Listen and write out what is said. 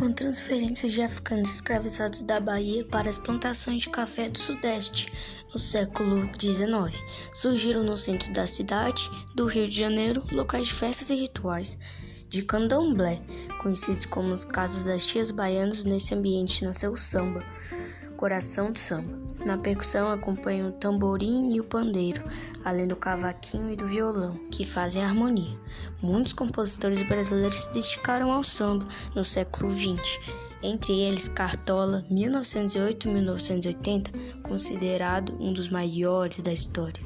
Com transferências de africanos escravizados da Bahia para as plantações de café do Sudeste no século XIX, surgiram no centro da cidade do Rio de Janeiro locais de festas e rituais de candomblé, conhecidos como as casas das tias baianas. Nesse ambiente nasceu o samba, coração do samba. Na percussão acompanham o tamborim e o pandeiro, além do cavaquinho e do violão, que fazem harmonia. Muitos compositores brasileiros se dedicaram ao samba no século XX, entre eles Cartola, 1908-1980, considerado um dos maiores da história.